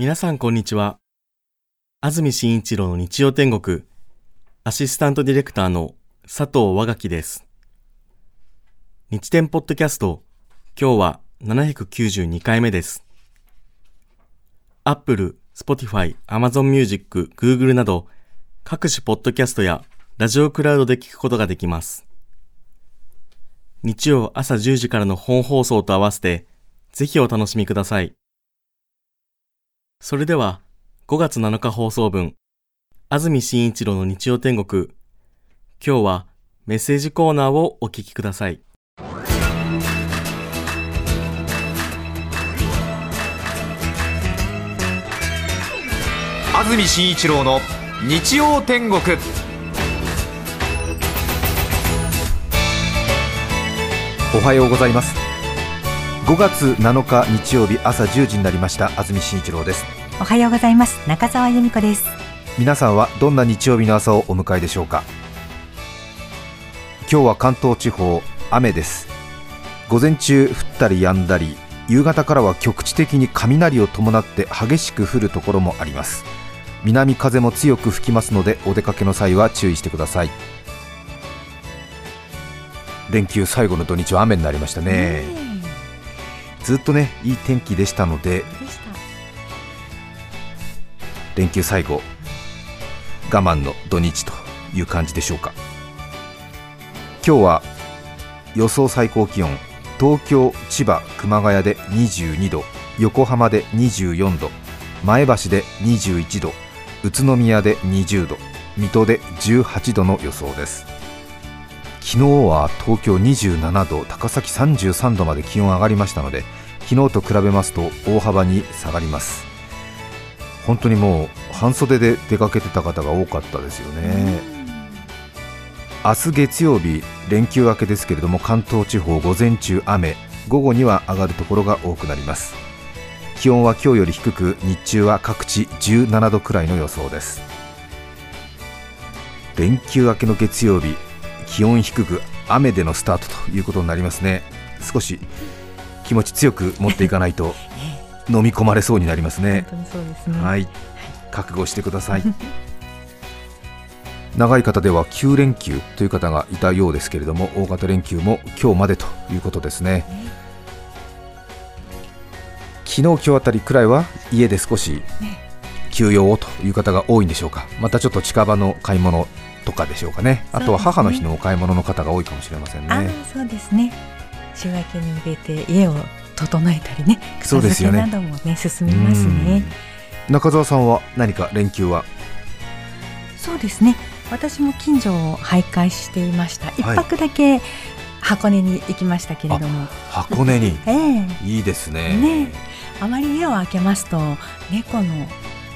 皆さんこんにちは。安住紳一郎の日曜天国、アシスタントディレクターの佐藤和垣です。日天ポッドキャスト、今日は792回目です。Apple、Spotify、Amazon Music、Google など各種ポッドキャストやラジオクラウドで聞くことができます。日曜朝10時からの本放送と合わせて、ぜひお楽しみください。それでは、5月7日放送分、安住紳一郎の日曜天国。今日はメッセージコーナーをお聞きください。安住紳一郎の日曜天国おはようございます5月7日日曜日朝1時になりました。安住紳一郎です。おはようございます。中澤由美子です。皆さんはどんな日曜日の朝をお迎えでしょうか？今日は関東地方雨です。午前中降ったり止んだり夕方からは局地的に雷を伴って激しく降るところもあります。南風も強く吹きますのでお出かけの際は注意してください。連休最後の土日は雨になりましたね、ずっとねいい天気でしたので連休最後我慢の土日という感じでしょうか。今日は予想最高気温東京、千葉、熊谷で22度横浜で24度前橋で21度宇都宮で20度水戸で18度の予想です。昨日は東京27度高崎33度まで気温上がりましたので昨日と比べますと大幅に下がります。本当にもう半袖で出かけてた方が多かったですよね。明日月曜日連休明けですけれども関東地方午前中雨午後には上がるところが多くなります。気温は今日より低く日中は各地17度くらいの予想です。連休明けの月曜日気温低く雨でのスタートということになりますね。少し気持ち強く持っていかないと 飲み込まれそうになりますね。はい。覚悟してください。長い方では9連休という方がいたようですけれども大型連休も今日までということですね、昨日今日あたりくらいは家で少し休養をという方が多いんでしょうか。またちょっと近場の買い物とかでしょうかね。あとは母の日のお買い物の方が多いかもしれませんね。そうですね。週明けに向けて家を整えたりねそうですよね。などもね進みますね。中澤さんは何か連休は？そうですね。私も近所を徘徊していました。一泊だけ箱根に行きましたけれども。箱根に、ええ、いいですね。ね。あまり家を開けますと猫の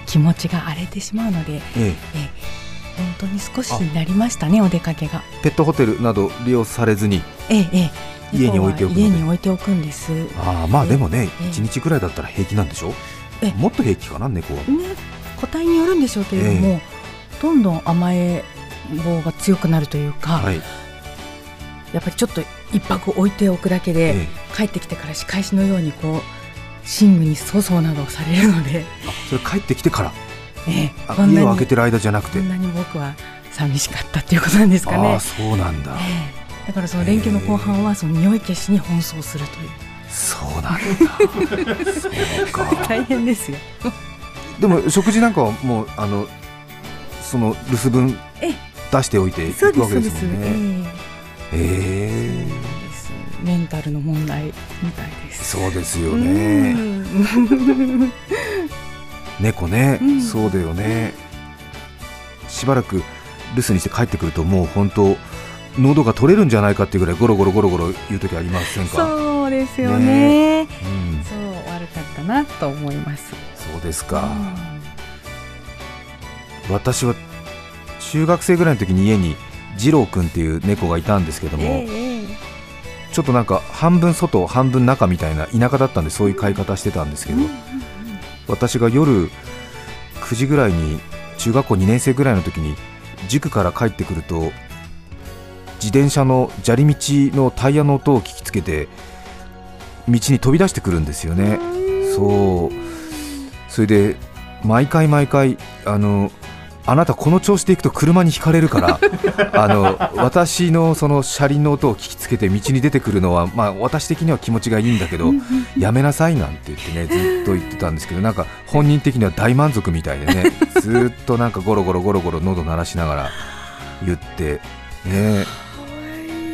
気持ちが荒れてしまうので、え。ええ本当に少しになりましたねお出かけが。ペットホテルなど利用されずに、ええええ、家に置いておく家に置いておくんです。あまあでもね一、日ぐらいだったら平気なんでしょ？えもっと平気かな猫は。ね個体によるんでしょうけれども、どんどん甘え棒が強くなるというか、はい、やっぱりちょっと一泊置いておくだけで、帰ってきてから仕返しのようにこう寝具に粗相などをされるので。それ帰ってきてから、ええ、家を開けてる間じゃなくて。こんなに僕は寂しかったっていうことなんですかね。あそうなんだ、ええ、だからその連休の後半はその匂い消しに奔走するという。そうなんだ。そうか大変ですよ。でも食事なんかはもうあのその留守分出しておいていくわけですもんね。ええ。ーメンタルの問題みたいです。そうですよね猫ね、うん、そうだよね。しばらく留守にして帰ってくるともう本当喉が取れるんじゃないかっていうぐらいゴロゴロゴロゴロ言う時ありませんか？そうですよね、ね、うん、そう悪かったなと思います。そうですか、うん、私は中学生ぐらいの時に家に次郎くんっていう猫がいたんですけども、えーちょっとなんか半分外半分中みたいな田舎だったんでそういう買い方してたんですけど、私が夜9時ぐらいに中学校2年生ぐらいの時に塾から帰ってくると自転車の砂利道のタイヤの音を聞きつけて道に飛び出してくるんですよね。そう。それで毎回毎回あのあなたこの調子でいくと車にひかれるから あの私のその車輪の音を聞きつけて道に出てくるのは、まあ、私的には気持ちがいいんだけどやめなさいなんて言ってねずっと言ってたんですけどなんか本人的には大満足みたいでね ずっとなんかゴロゴロゴロゴロ喉鳴らしながら言ってね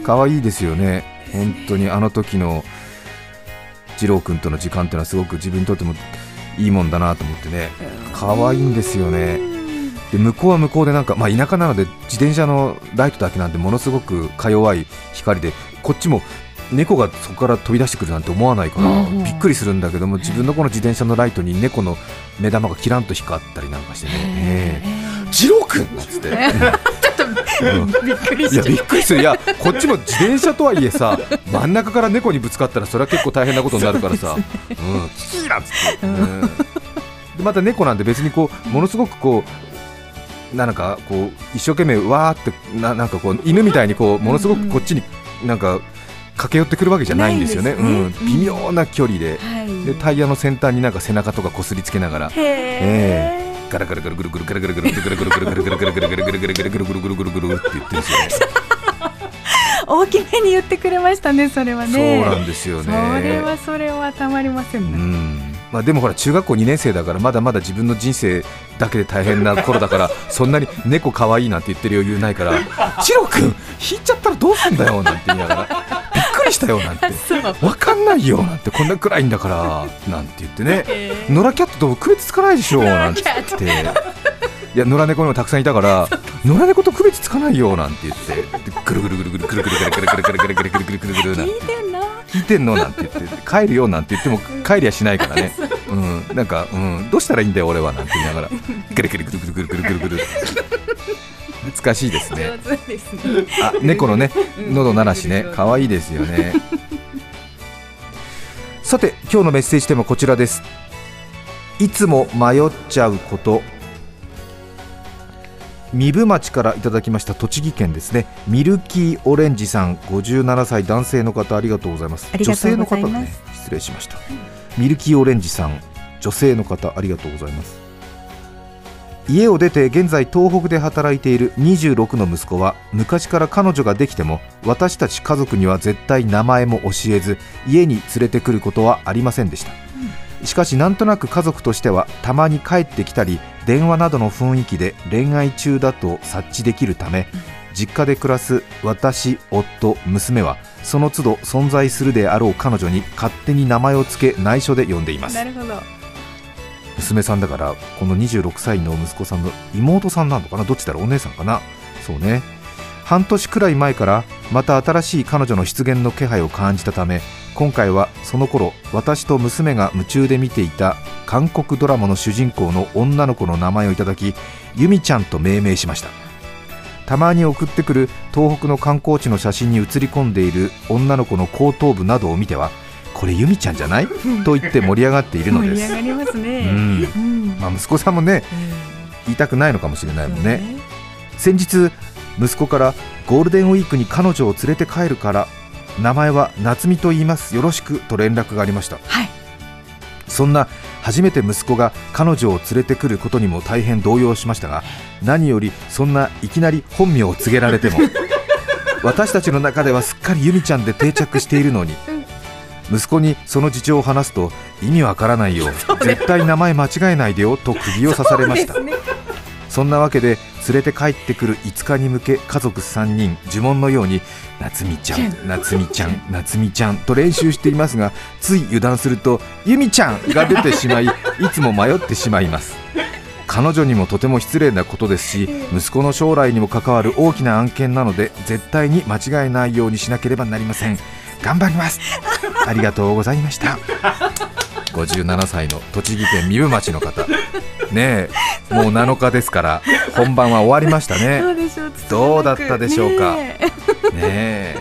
可愛いですよね本当にあの時の二郎君との時間っていうのはすごく自分にとってもいいもんだなと思ってね可愛いんですよね。で向こうは向こうでなんか、まあ、田舎なので自転車のライトだけなんでものすごくか弱い光でこっちも猫がそこから飛び出してくるなんて思わないから、びっくりするんだけども自分のこの自転車のライトに猫の目玉がキランと光ったりなんかしてね「次郎君!」なんつって。びっくりしいやびっくりする。いやこっちも自転車とはいえさ真ん中から猫にぶつかったらそれは結構大変なことになるからさ「うん。キキなんつって、うん、でまた猫なんで別にこうものすごくこうなんかこう一生懸命わーってななんかこう犬みたいにこうものすごくこっちになんか駆け寄ってくるわけじゃないんですよね、うん、微妙な距離ではい、でタイヤの先端になんか背中とかこすりつけながら、えー、ガラガラガラグルグルガラガラガラガラガラガラガラガラガラガラガラガラガラガラガラガラガラガラガラって言ってるんですよね。大きめに言ってくれましたね、それはね。そうなんですよね。それはそれはたまりませんね。うんまあ、でもほら中学校2年生だからまだまだ自分の人生だけで大変な頃だから そんなに猫かわいいなんて言ってる余裕ないから「チロ君引いちゃったらどうすんだよ」なんて言いながら「びっくりしたよ」なんて「分かんないよ」なんてこんな暗いんだからなんて言ってね「野良キャットと区別つかないでしょ」なんて言って。いや野良猫にもたくさんいたから野良猫と区別つかないよなんて言って。ぐるぐるぐるぐるぐるぐるぐるぐるぐるぐるぐるぐるぐるぐるぐる聞いてんの？なんて言って帰るよなんて言っても帰りはしないからね、う。ん、なんか、うん、どうしたらいいんだよ俺はなんて言いながら。くるくるくるくるくるくるくる懐かしいですねですねあ猫のね喉鳴らしね可愛いですよねさて今日のメッセージテーマこちらですいつも迷っちゃうこと三部町からいただきました栃木県ですね。ミルキーオレンジさん57歳男性の方ありがとうございます。女性の方ね失礼しました、ミルキーオレンジさん女性の方ありがとうございます。家を出て現在東北で働いている26の息子は昔から彼女ができても私たち家族には絶対名前も教えず家に連れてくることはありませんでした、しかしなんとなく家族としてはたまに帰ってきたり電話などの雰囲気で恋愛中だと察知できるため実家で暮らす私夫娘はその都度存在するであろう彼女に勝手に名前を付け内緒で呼んでいます。なるほど。娘さんだからこの26歳の息子さんの妹さんなのかな？どっちだろう？お姉さんかな？そうね。半年くらい前からまた新しい彼女の出現の気配を感じたため今回はその頃私と娘が夢中で見ていた韓国ドラマの主人公の女の子の名前をいただき由美ちゃんと命名しました。たまに送ってくる東北の観光地の写真に写り込んでいる女の子の後頭部などを見てはこれ由美ちゃんじゃない？と言って盛り上がっているのです。盛り上がりますね、うん。まあ、息子さんもね、言いたくないのかもしれないもんね。先日息子からゴールデンウィークに彼女を連れて帰るから名前は夏美と言います。よろしくと連絡がありました、はい、そんな初めて息子が彼女を連れてくることにも大変動揺しましたが何よりそんないきなり本名を告げられても 私たちの中ではすっかり由美ちゃんで定着しているのに、息子にその事情を話すと意味わからないよ絶対名前間違えないでよと釘を刺されました、そんなわけで連れて帰ってくる5日に向け家族3人呪文のように夏美ちゃん夏美ちゃん夏美ちゃん と練習していますがつい油断すると由美ちゃんが出てしまい いつも迷ってしまいます。彼女にもとても失礼なことですし息子の将来にも関わる大きな案件なので絶対に間違えないようにしなければなりません。頑張ります。ありがとうございました57歳の栃木県壬生町の方。ねえもう7日ですから本番は終わりましたね。どうだったでしょうか。ねえ。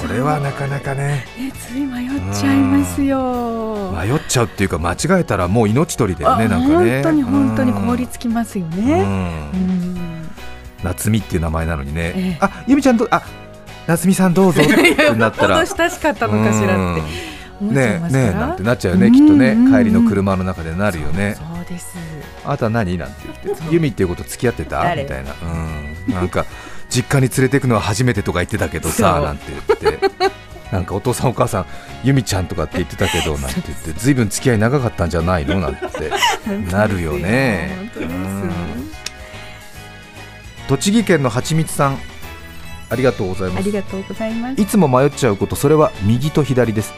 これはなかなかね。ねつい迷っちゃいますよ。迷っちゃうっていうか間違えたらもう命取りだよねなんかね。本当に本当に凍りつきますよね。夏美っていう名前なのにね、えあゆみちゃんとあ夏美さんどうぞってなったら。親しかったのかしらってねえねえなんてなっちゃうよねきっとね帰りの車の中でなるよね。そうです。あなた何なんて言ってユミっていうこと付き合ってた？みたいな。うん。なんか実家に連れてくのは初めてとか言ってたけどさなんて言って。なんかお父さんお母さん由美ちゃんとかって言ってたけど なんて言って。ずいぶん付き合い長かったんじゃないの？なんて。なるよね。栃木県のはちみつさんありがとうございます。ありがとうございます。いつも迷っちゃうことそれは右と左です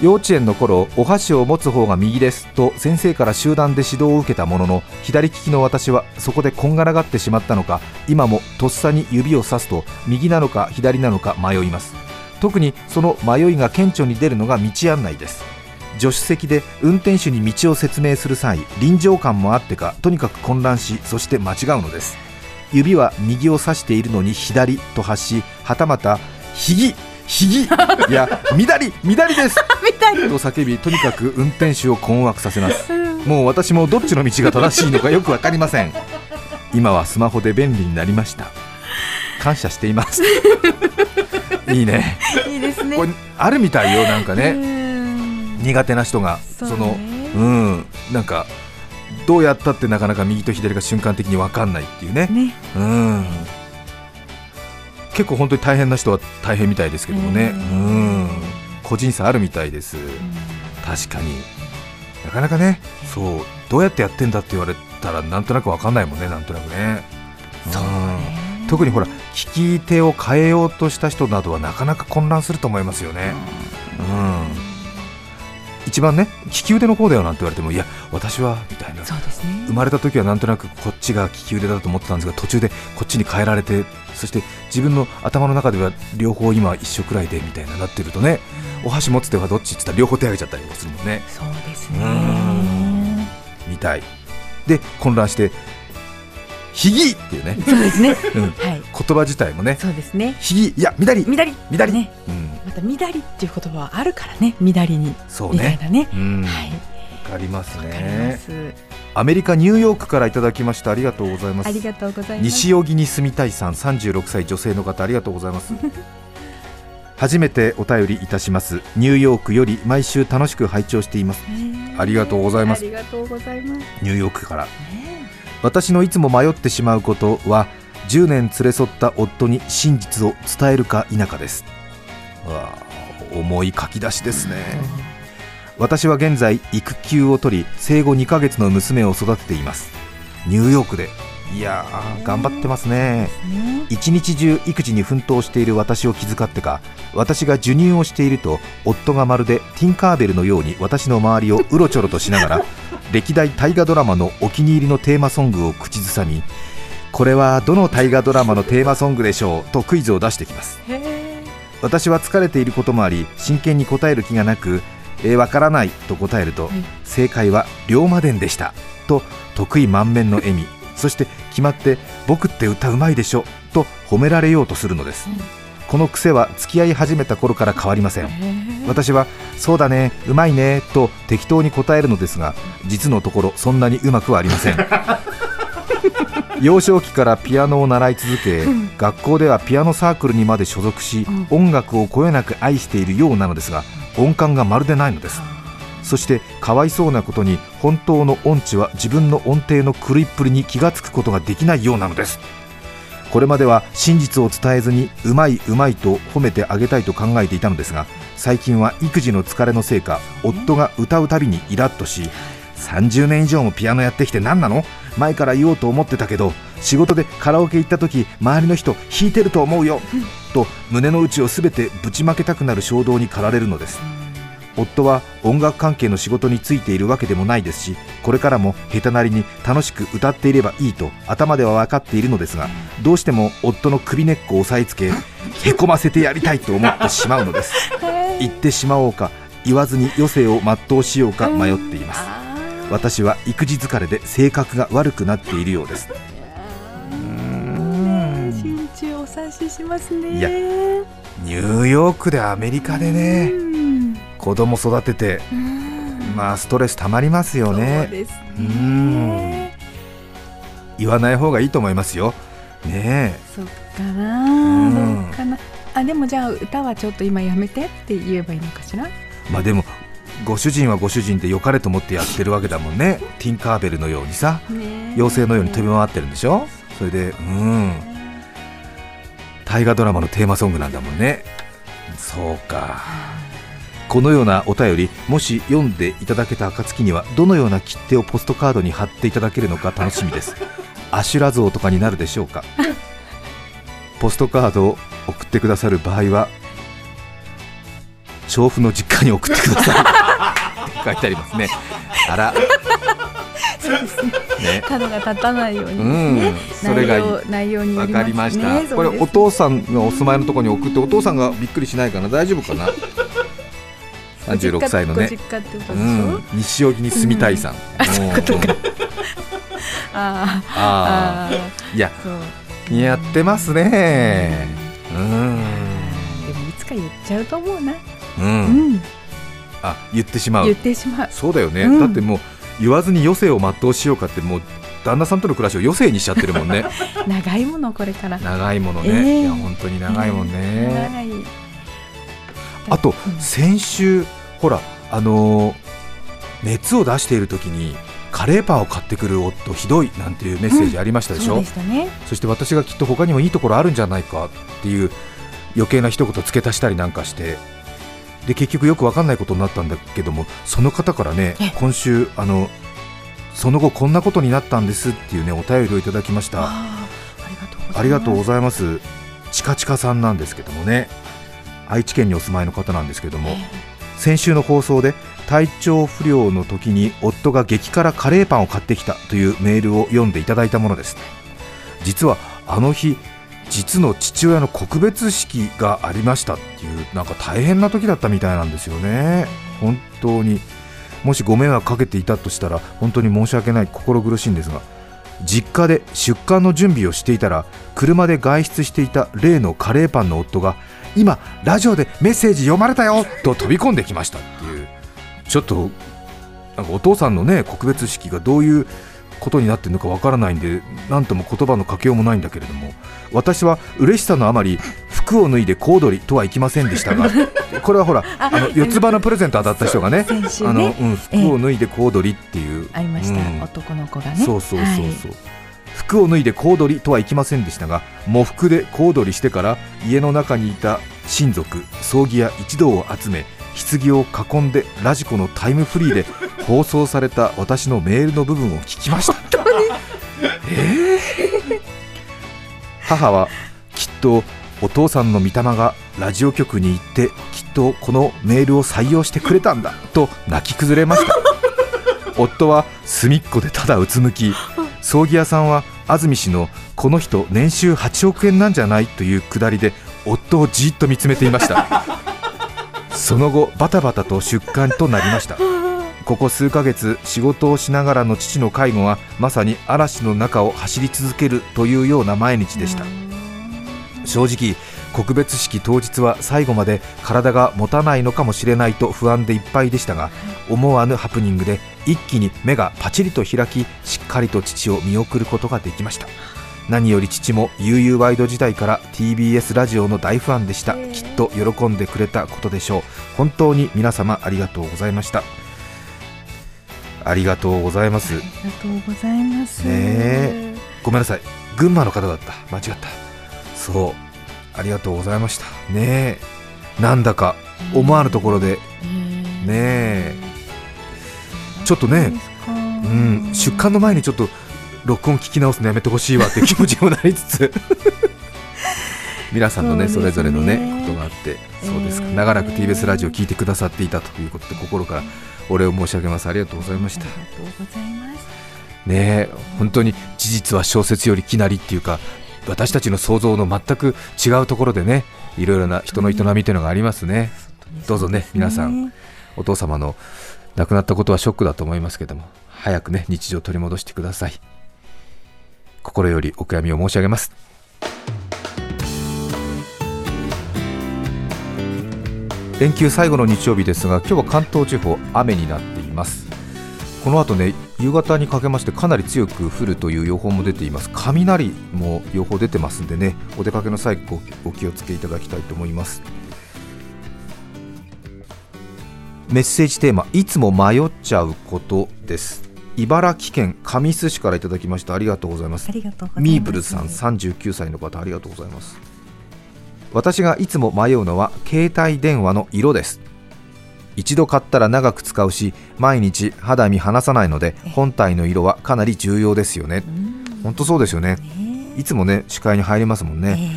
幼稚園の頃お箸を持つ方が右ですと先生から集団で指導を受けたものの左利きの私はそこでこんがらがってしまったのか今もとっさに指をさすと右なのか左なのか迷います。特にその迷いが顕著に出るのが道案内です。助手席で運転手に道を説明する際臨場感もあってかとにかく混乱しそして間違うのです。指は右を指しているのに左と発しはたまたひぎひぎ。いや左左です。と叫びとにかく運転手を困惑させます。もう私もどっちの道が正しいのかよく分かりません。今はスマホで便利になりました。感謝しています。いいね。いいですね。これあるみたいよなんかね。苦手な人が。そのうん。なんかどうやったってなかなか右と左が瞬間的に分かんないっていうね。ね。うん結構本当に大変な人は大変みたいですけどもね。うん。個人差あるみたいです。確かに。なかなかねそうどうやってやってんだって言われたらなんとなく分かんないもんねなんとなくね。そうね。特にほら聞き手を変えようとした人などはなかなか混乱すると思いますよね。うん一番ね利き腕の方だよなんて言われてもいや私はみたいな。そうです、ね、生まれた時はなんとなくこっちが利き腕だと思ってたんですが途中でこっちに変えられてそして自分の頭の中では両方今一緒くらいでみたいななってるとね、お箸持つ手はどっちって言ったら両方手上げちゃったりするもんね。そうですね。みたい。で混乱してひぎっていうね。そうですね。うん、はい。言葉自体もね。そうですね。ひぎ、いや、みだり。みだり。みだり。ね。うん。またみだりっていう言葉はあるからね。みだりに。そうね。ね。うん。はい。わかりますね。アメリカニューヨークからいただきましたありがとうございますありがとうございます西荻に住みたいさん36歳女性の方ありがとうございます 初めてお便りいたしますニューヨークより毎週楽しく拝聴していますありがとうございますありがとうございますニューヨークから、ね私のいつも迷ってしまうことは10年連れ添った夫に真実を伝えるか否かです。わ重い書き出しですね。私は現在育休を取り生後2ヶ月の娘を育てています。ニューヨークで。いや頑張ってますね。一日中育児に奮闘している私を気遣ってか私が授乳をしていると夫がまるでティンカーベルのように私の周りをうろちょろとしながら歴代大河ドラマのお気に入りのテーマソングを口ずさみこれはどの大河ドラマのテーマソングでしょうとクイズを出してきます。私は疲れていることもあり真剣に答える気がなくえー、わからないと答えると、はい、正解は龍馬伝でしたと得意満面の笑みそして決まって僕って歌うまいでしょと褒められようとするのです、うん、この癖は付き合い始めた頃から変わりません。私はそうだねうまいねと適当に答えるのですが実のところそんなにうまくはありません。幼少期からピアノを習い続け、学校ではピアノサークルにまで所属し、音楽をこよなく愛しているようなのですが音感がまるでないのです。そしてかわいそうなことに本当の音痴は自分の音程の狂いっぷりに気がつくことができないようなのですこれまでは真実を伝えずにうまいうまいと褒めてあげたいと考えていたのですが最近は育児の疲れのせいか夫が歌うたびにイラッとし30年以上もピアノやってきて何なの？前から言おうと思ってたけど仕事でカラオケ行った時周りの人弾いてると思うよと胸の内を全てぶちまけたくなる衝動に駆られるのです。夫は音楽関係の仕事に就いているわけでもないですしこれからも下手なりに楽しく歌っていればいいと頭では分かっているのですがどうしても夫の首根っこを押さえつけ へこませてやりたいと思ってしまうのです。言ってしまおうか言わずに余生を全うしようか迷っています。私は育児疲れで性格が悪くなっているようです。心中お察ししますね。いやニューヨークでアメリカでね子供育てて、まあストレスたまりますよね。うね。言わない方がいいと思いますよ。ねそっかな、うん、かな。あでもじゃあ歌はちょっと今やめてって言えばいいのかしら？まあでもご主人はご主人で良かれと思ってやってるわけだもんね。ティンカーベルのようにさ妖精のように飛び回ってるんでしょ？それでうん。大河ドラマのテーマソングなんだもんね。そうかこのようなお便りもし読んでいただけた暁にはどのような切手をポストカードに貼っていただけるのか楽しみです。アシュラ像とかになるでしょうか。ポストカードを送ってくださる場合は調布の実家に送ってください。書いてありますね。あら。そうですね。ね。角が立たないように、ね、うん、それが内容にわ、かりました、これお父さんがお住まいのところに送ってお父さんがびっくりしないかな？大丈夫かな？三十六歳のね、うん、西荻に住みたいさん、ああいややってますね。うん。でもいつか言っちゃうと思うな。うん、うん、あ言ってしまう。言ってしまう。そうだよね、うん、だってもう言わずに余生を全うしようかってもう旦那さんとの暮らしを余生にしちゃってるもんね。長いものこれから。長いものね、えー、いや本当に長いもんね、えー、あと、うん、先週ほらあのー、熱を出している時にカレーパンを買ってくる夫ひどいなんていうメッセージありましたでしょ、うんそね、そして私がきっと他にもいいところあるんじゃないかっていう余計な一言付け足したりなんかしてで結局よく分かんないことになったんだけどもその方からね今週あのその後こんなことになったんですっていうねお便りをいただきました。ありがとうございます。ちかちかさんなんですけどもね。愛知県にお住まいの方なんですけども、先週の放送で体調不良の時に夫が激辛カレーパンを買ってきたというメールを読んでいただいたものです。実はあの日実の父親の告別式がありましたっていうなんか大変な時だったみたいなんですよね。本当に。もしご迷惑かけていたとしたら本当に申し訳ない心苦しいんですが実家で出棺の準備をしていたら車で外出していた例のカレーパンの夫が今ラジオでメッセージ読まれたよと飛び込んできましたっていう。ちょっとなんかお父さんのね告別式がどういうことになってるのかわからないんで何とも言葉のかけようもないんだけれども私は嬉しさのあまり服を脱いで小躍りとはいきませんでしたが これはほらあの四つ葉のプレゼント当たった人がね、ね、あの、うん、服を脱いで小躍りっていう、ありました、うん、男の子がね。そうそうそうそう、はい、服を脱いで小躍りとはいきませんでしたが喪服で小躍りしてから家の中にいた親族葬儀屋一同を集め棺を囲んでラジコのタイムフリーで放送された私のメールの部分を聞きました。えー、母はきっとお父さんの御霊がラジオ局に行ってきっとこのメールを採用してくれたんだと泣き崩れました。夫は隅っこでただうつむき葬儀屋さんは安住氏のこの人年収8億円なんじゃないというくだりで夫をじっと見つめていました。その後バタバタと出棺となりました。ここ数ヶ月仕事をしながらの父の介護はまさに嵐の中を走り続けるというような毎日でした。正直告別式当日は最後まで体が持たないのかもしれないと不安でいっぱいでしたが思わぬハプニングで一気に目がパチリと開きしっかりと父を見送ることができました。何より父も UU ワイド時代から TBS ラジオの大ファンでした。きっと喜んでくれたことでしょう。本当に皆様ありがとうございました。ありがとうございます。ありがとうございます。ねごめんなさい。群馬の方だった。間違った。そうありがとうございました。ねなんだか思わぬところで。ねちょっとねうん。出棺の前にちょっと録音聞き直すのやめてほしいわって 気持ちにもなりつつ。皆さんのねそれぞれのねことがあってそうですか。長らく TBS ラジオ聞いてくださっていたということで心からお礼を申し上げます。ありがとうございました。ね本当に事実は小説よりきなりっていうか私たちの想像の全く違うところでねいろいろな人の営みというのがありますね、どうぞね。皆さんお父様の亡くなったことはショックだと思いますけども早くね日常を取り戻してください。心よりお悔やみを申し上げます。連休最後の日曜日ですが今日は関東地方雨になっていますこの後ね夕方にかけましてかなり強く降るという予報も出ています。雷も予報出てますんでねお出かけの際お気をつけいただきたいと思います。メッセージテーマいつも迷っちゃうことです。茨城県神栖市からいただきました。ありがとうございます。ありがとうございます。ミーブルさん39歳の方ありがとうございます。私がいつも迷うのは携帯電話の色です一度買ったら長く使うし毎日肌身離さないので本体の色はかなり重要ですよね。本当そうですよね。いつもね視界に入りますもんね、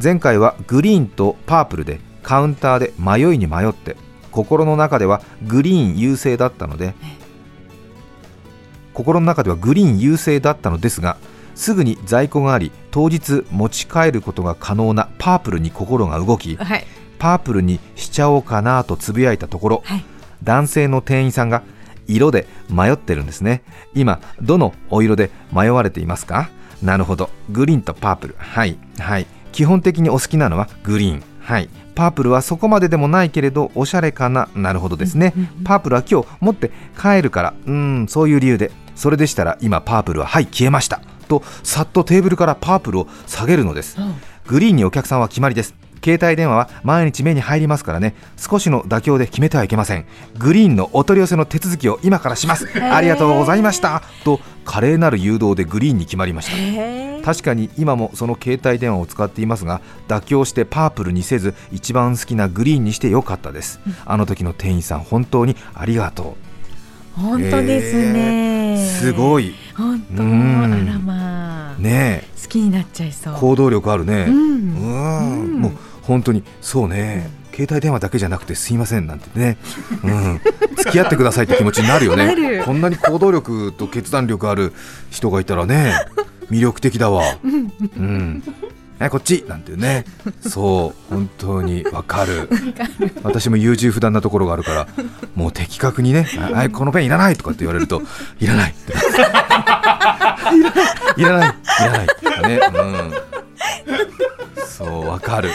前回はグリーンとパープルでカウンターで迷いに迷って心の中ではグリーン優勢だったので心の中ではグリーン優勢だったのですがすぐに在庫があり当日持ち帰ることが可能なパープルに心が動き、はいパープルにしちゃおうかなとつぶやいたところ、はい。男性の店員さんが色で迷ってるんですね。今どのお色で迷われていますか？なるほど。グリーンとパープル。はいはい。基本的にお好きなのはグリーン。はい。パープルはそこまででもないけれどおしゃれかな？なるほどですね。パープルは今日持って帰るから。うーんそういう理由で。それでしたら今パープルははい消えました。とさっとテーブルからパープルを下げるのです。グリーンにお客さんは決まりです携帯電話は毎日目に入りますからね。少しの妥協で決めてはいけません。グリーンのお取り寄せの手続きを今からします。ありがとうございました。と華麗なる誘導でグリーンに決まりました。確かに今もその携帯電話を使っていますが妥協してパープルにせず一番好きなグリーンにしてよかったです。あの時の店員さん本当にありがと本当ですね、うすごい。い本当うん。あらまあ、ね好きになっちゃいそう。え行動力あるね。ううん。うんん。もう本当に。そうね。携帯電話だけじゃなくてすいませんなんてね、うん、付き合ってくださいって気持ちになるよなねる。こんなに行動力と決断力ある人がいたらね 魅力的だわ。うん。えこっち。なんてね。そう。本当にわかる。私も優柔不断なところがあるからもう的確にね「はいこのペンいらない」とかって言われると「いらない」って いらないいらないとかね、うん、そうわかる。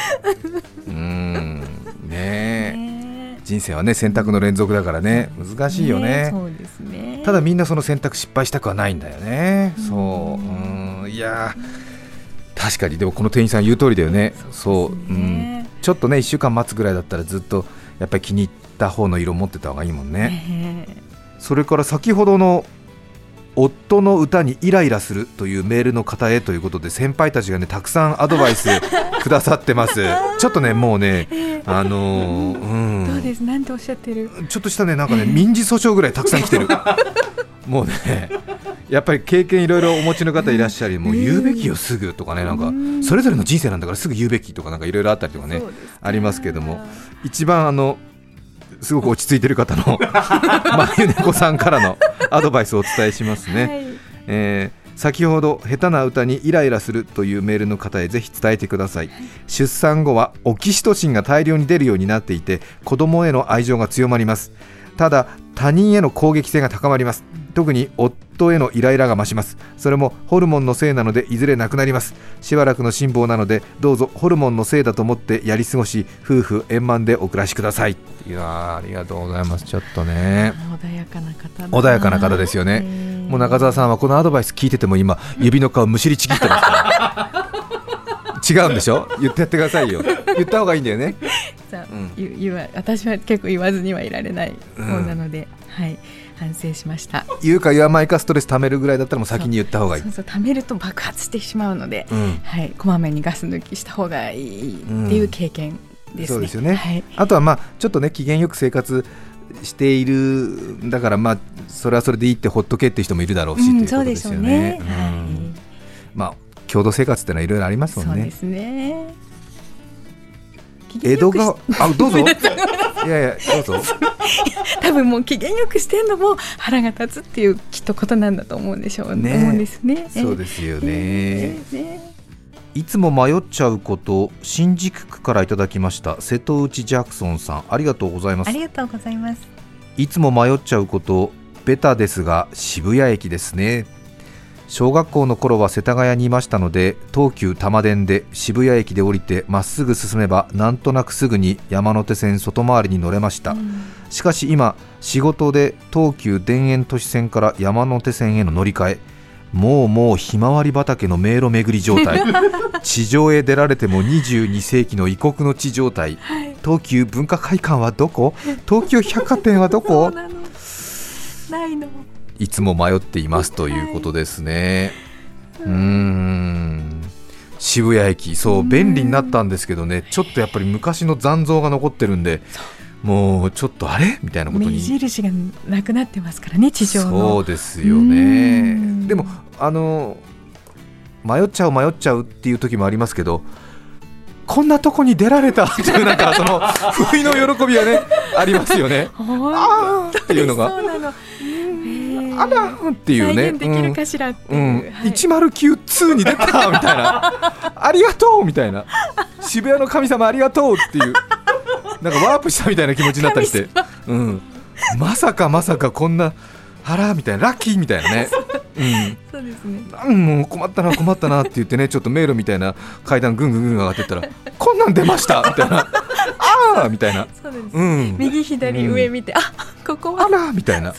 うんね人生はね選択の連続だからね。難しいよね。そうですね。ただみんなその選択失敗したくはないんだよね。そううん。いやー確かに。でもこの店員さん言う通りだよね。そうですうんね。ちょっとね1週間待つぐらいだったらずっとやっぱり気に入った方の色持ってた方がいいもんね。ねそれから先ほどの夫の歌にイライラするというメールの方へということで先輩たちがねたくさんアドバイス くださってます。ちょっとねもうねあのーうん。どうです？なんておっしゃってる？ちょっとしたねなんかね 民事訴訟ぐらいたくさん来てる。もうねやっぱり経験いろいろお持ちの方いらっしゃりもう言うべきよすぐとかねなんかそれぞれの人生なんだからすぐ言うべきとかなんかいろいろあったりとかね。ありますけども。一番あのすごく落ち着いてる方の まゆねこさんからのアドバイスをお伝えしますね、はい。えー先ほど下手な歌にイライラするというメールの方へぜひ伝えてください。出産後はオキシトシンが大量に出るようになっていて子供への愛情が強まります。ただ他人への攻撃性が高まります特に夫へのイライラが増します。それもホルモンのせいなのでいずれなくなります。しばらくの辛抱なのでどうぞホルモンのせいだと思ってやり過ごし夫婦円満でお暮らしください。いやーありがとうございます。ちょっとね。穏やかな方だ穏やかな方ですよね。え。ーもう中澤さんはこのアドバイス聞いてても今指の皮むしりちぎってますから。違うんでしょ？言ってやってくださいよ。言った方がいいんだよね。さあうん。言言わ私は結構言わずにはいられない方なので、はい反省しました。言うか言わないかストレス溜めるぐらいだったらもう先に言った方がいい。そうそう貯めると爆発してしまうので、うん。はいこまめにガス抜きした方がいいっていう経験ですね、そうですよね、はい。あとはまあちょっとね機嫌よく生活しているだからまあそれはそれでいいってほっとけっていう人もいるだろうし、うん、ということですよね。ね。はいうん。まあ共同生活ってのはいろいろありますもんね。そうですね。江戸川あどうぞいやいやどうぞ。多分もう機嫌よくしてんのも腹が立つっていうきっとことなんだと思うんでしょう、ね。思うんですね。そうですよね、えーねいつも迷っちゃうこと新宿区からいただきました。瀬戸内ジャクソンさんありがとうございます。ありがとうございます。いつも迷っちゃうことベタですが渋谷駅ですね小学校の頃は世田谷にいましたので東急多摩電で渋谷駅で降りてまっすぐ進めばなんとなくすぐに山手線外回りに乗れました、うん。しかし今仕事で東急田園都市線から山手線への乗り換えもうもうひまわり畑の迷路巡り状態。地上へ出られても22世紀の異国の地状態、はい、東急文化会館はどこ？東急百貨店はどこ？ないのいつも迷っていますということですね、はい、うん。渋谷駅そう便利になったんですけどね。ちょっとやっぱり昔の残像が残ってるんでもうちょっとあれ？みたいなことに。目印がなくなってますからね地上の。そうですよね。でもあの迷っちゃう迷っちゃうっていう時もありますけどこんなとこに出られた っていうなんかその不意の喜びはねありますよね。ああっていうのが。あらっていうね。できるかしらう。うん一0 9 2に出たみたいな。ありがとうみたいな。渋谷の神様ありがとうっていう。なんかワープしたみたいな気持ちになったりして。うん。まさかまさかこんな。あらみたいなラッキーみたいなね。うん、そうですね。うん、もう困ったな困ったなって言ってね、ちょっと迷路みたいな階段ぐんぐんぐん上がってったら、こんなん出ましたみたいな。ああみたいな。そうです。うん。右左上見て、あここは。あらみたいな。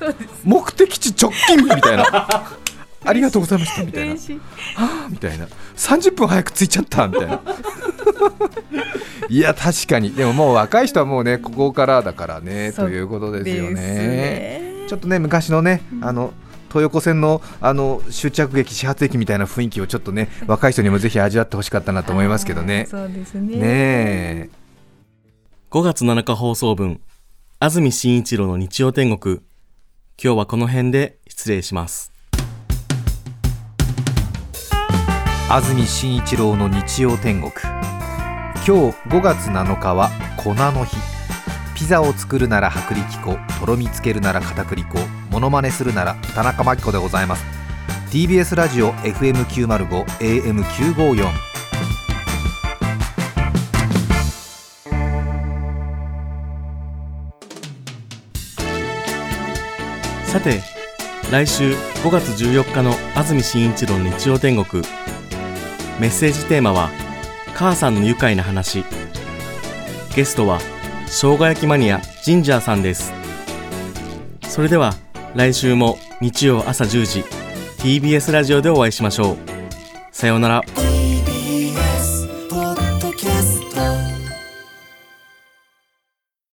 目的地直近みたいな。ありがとうございましたみたいな。ああみたいな。30分早く着いちゃったみたいな。いや確かにでももう若い人はもうねここからだからねということですよね。ちょっとね昔のねあの東横線のあの終着駅始発駅みたいな雰囲気をちょっとね 若い人にもぜひ味わってほしかったなと思いますけどね。そうですね。ね5月7日放送分安住紳一郎の日曜天国。今日はこの辺で失礼します。安住紳一郎の日曜天国。今日5月7日は粉の日。ピザを作るなら薄力粉。とろみつけるなら片栗粉。モノマネするなら田中真紀子でございます。TBS ラジオ FM905 AM954 さて来週5月14日の安住紳一郎の日曜天国。メッセージテーマは「母さんの愉快な話」ゲストは生姜焼きマニアジンジャーさんです。それでは来週も日曜朝10時 TBS ラジオでお会いしましょう。さようなら。